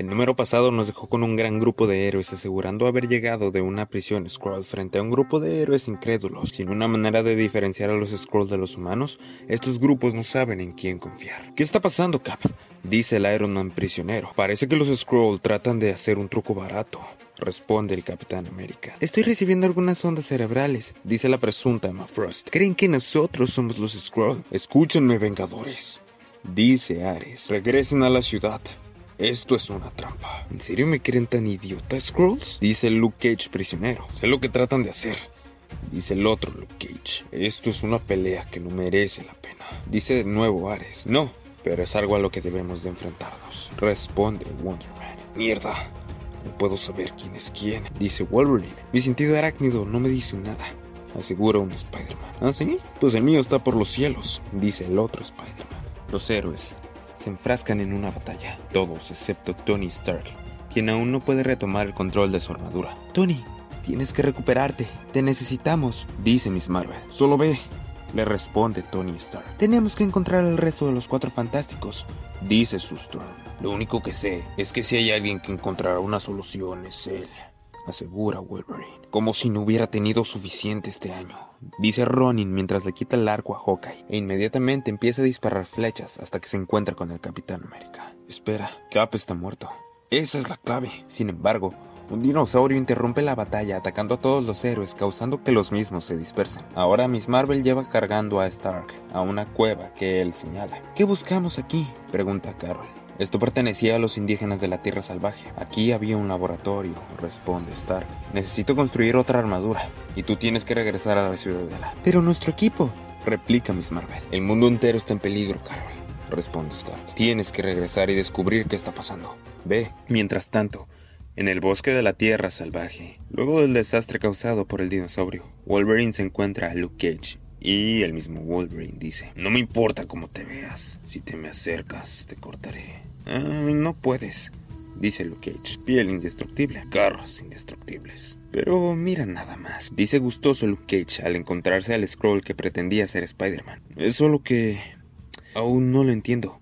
El número pasado nos dejó con un gran grupo de héroes asegurando haber llegado de una prisión Skrull frente a un grupo de héroes incrédulos. Sin una manera de diferenciar a los Skrull de los humanos, estos grupos no saben en quién confiar. ¿Qué está pasando, Cap? Dice el Iron Man prisionero. Parece que los Skrull tratan de hacer un truco barato. Responde el Capitán América. Estoy recibiendo algunas ondas cerebrales, dice la presunta Emma Frost. ¿Creen que nosotros somos los Skrull? Escúchenme, Vengadores. Dice Ares. Regresen a la ciudad. Esto es una trampa. ¿En serio me creen tan idiota, Scrolls? Dice Luke Cage prisionero. Sé lo que tratan de hacer. Dice el otro Luke Cage. Esto es una pelea que no merece la pena. Dice de nuevo Ares. No, pero es algo a lo que debemos de enfrentarnos. Responde Wonder Man. Mierda. No puedo saber quién es quién. Dice Wolverine. Mi sentido arácnido no me dice nada. Asegura un Spider-Man. ¿Ah, sí? Pues el mío está por los cielos. Dice el otro Spider-Man. Los héroes se enfrascan en una batalla, todos excepto Tony Stark, quien aún no puede retomar el control de su armadura. Tony, tienes que recuperarte, te necesitamos, dice Miss Marvel. Solo ve, le responde Tony Stark. Tenemos que encontrar al resto de los cuatro fantásticos, dice Storm. Lo único que sé es que si hay alguien que encontrará una solución es él asegura Wolverine, como si no hubiera tenido suficiente este año. Dice Ronin mientras le quita el arco a Hawkeye e inmediatamente empieza a disparar flechas hasta que se encuentra con el Capitán América. Espera, Cap está muerto. Esa es la clave. Sin embargo, un dinosaurio interrumpe la batalla atacando a todos los héroes causando que los mismos se dispersen. Ahora Miss Marvel lleva cargando a Stark a una cueva que él señala. ¿Qué buscamos aquí? pregunta Carol. Esto pertenecía a los indígenas de la Tierra Salvaje. Aquí había un laboratorio, responde Stark. Necesito construir otra armadura, y tú tienes que regresar a la ciudadela. Pero nuestro equipo, replica Miss Marvel. El mundo entero está en peligro, Carol, responde Stark. Tienes que regresar y descubrir qué está pasando. Ve. Mientras tanto, en el bosque de la Tierra Salvaje, luego del desastre causado por el dinosaurio, Wolverine se encuentra a Luke Cage y el mismo Wolverine dice, no me importa cómo te veas, si te me acercas te cortaré. No puedes, dice Luke Cage. Piel indestructible, carros indestructibles. Pero mira nada más, dice gustoso Luke Cage al encontrarse al Scroll que pretendía ser Spider-Man. Es solo que... aún no lo entiendo.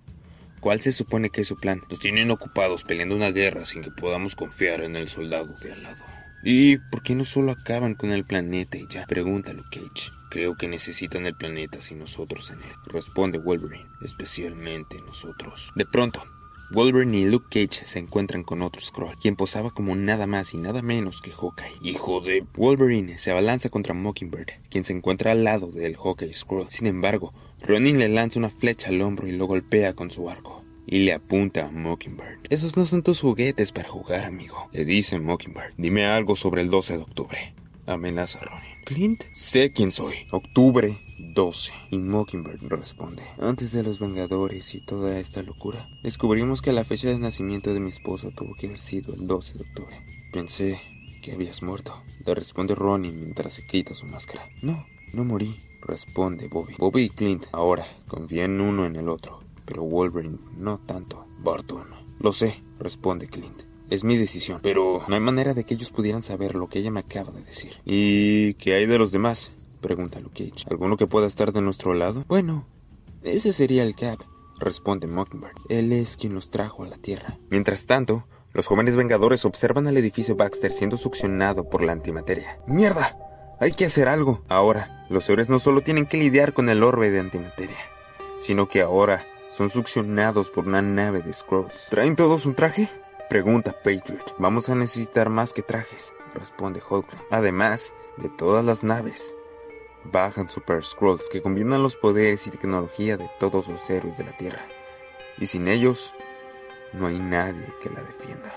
¿Cuál se supone que es su plan? Nos tienen ocupados peleando una guerra sin que podamos confiar en el soldado de al lado. ¿Y por qué no solo acaban con el planeta y ya? Pregunta Luke Cage. Creo que necesitan el planeta sin nosotros en él, responde Wolverine, especialmente nosotros. De pronto, Wolverine y Luke Cage se encuentran con otro Skrull, quien posaba como nada más y nada menos que Hawkeye. Hijo de... Wolverine se abalanza contra Mockingbird, quien se encuentra al lado del Hawkeye Skrull. Sin embargo, Ronin le lanza una flecha al hombro y lo golpea con su arco. Y le apunta a Mockingbird. Esos no son tus juguetes para jugar, amigo. Le dice Mockingbird. Dime algo sobre el 12 de octubre. Amenaza Ronin. Clint, sé quién soy. Octubre 12. Y Mockingbird responde. Antes de los Vengadores y toda esta locura, descubrimos que la fecha de nacimiento de mi esposa tuvo que haber sido el 12 de octubre. Pensé que habías muerto. Le responde Ronin mientras se quita su máscara. No, no morí. Responde Bobby. Bobby y Clint ahora confían uno en el otro, pero Wolverine no tanto. Barton. Lo sé, responde Clint. Es mi decisión, pero no hay manera de que ellos pudieran saber lo que ella me acaba de decir. ¿Y qué hay de los demás? Pregunta Luke Cage. ¿Alguno que pueda estar de nuestro lado? Bueno, ese sería el Cap, responde Mockingbird. Él es quien los trajo a la Tierra. Mientras tanto, los jóvenes Vengadores observan al edificio Baxter siendo succionado por la antimateria. ¡Mierda! Hay que hacer algo. Ahora, los héroes no solo tienen que lidiar con el orbe de antimateria, sino que ahora son succionados por una nave de Skrulls. ¿Traen todos un traje? Pregunta Patriot. Vamos a necesitar más que trajes, responde Holgren. Además de todas las naves, bajan Super Scrolls que combinan los poderes y tecnología de todos los héroes de la Tierra. Y sin ellos, no hay nadie que la defienda.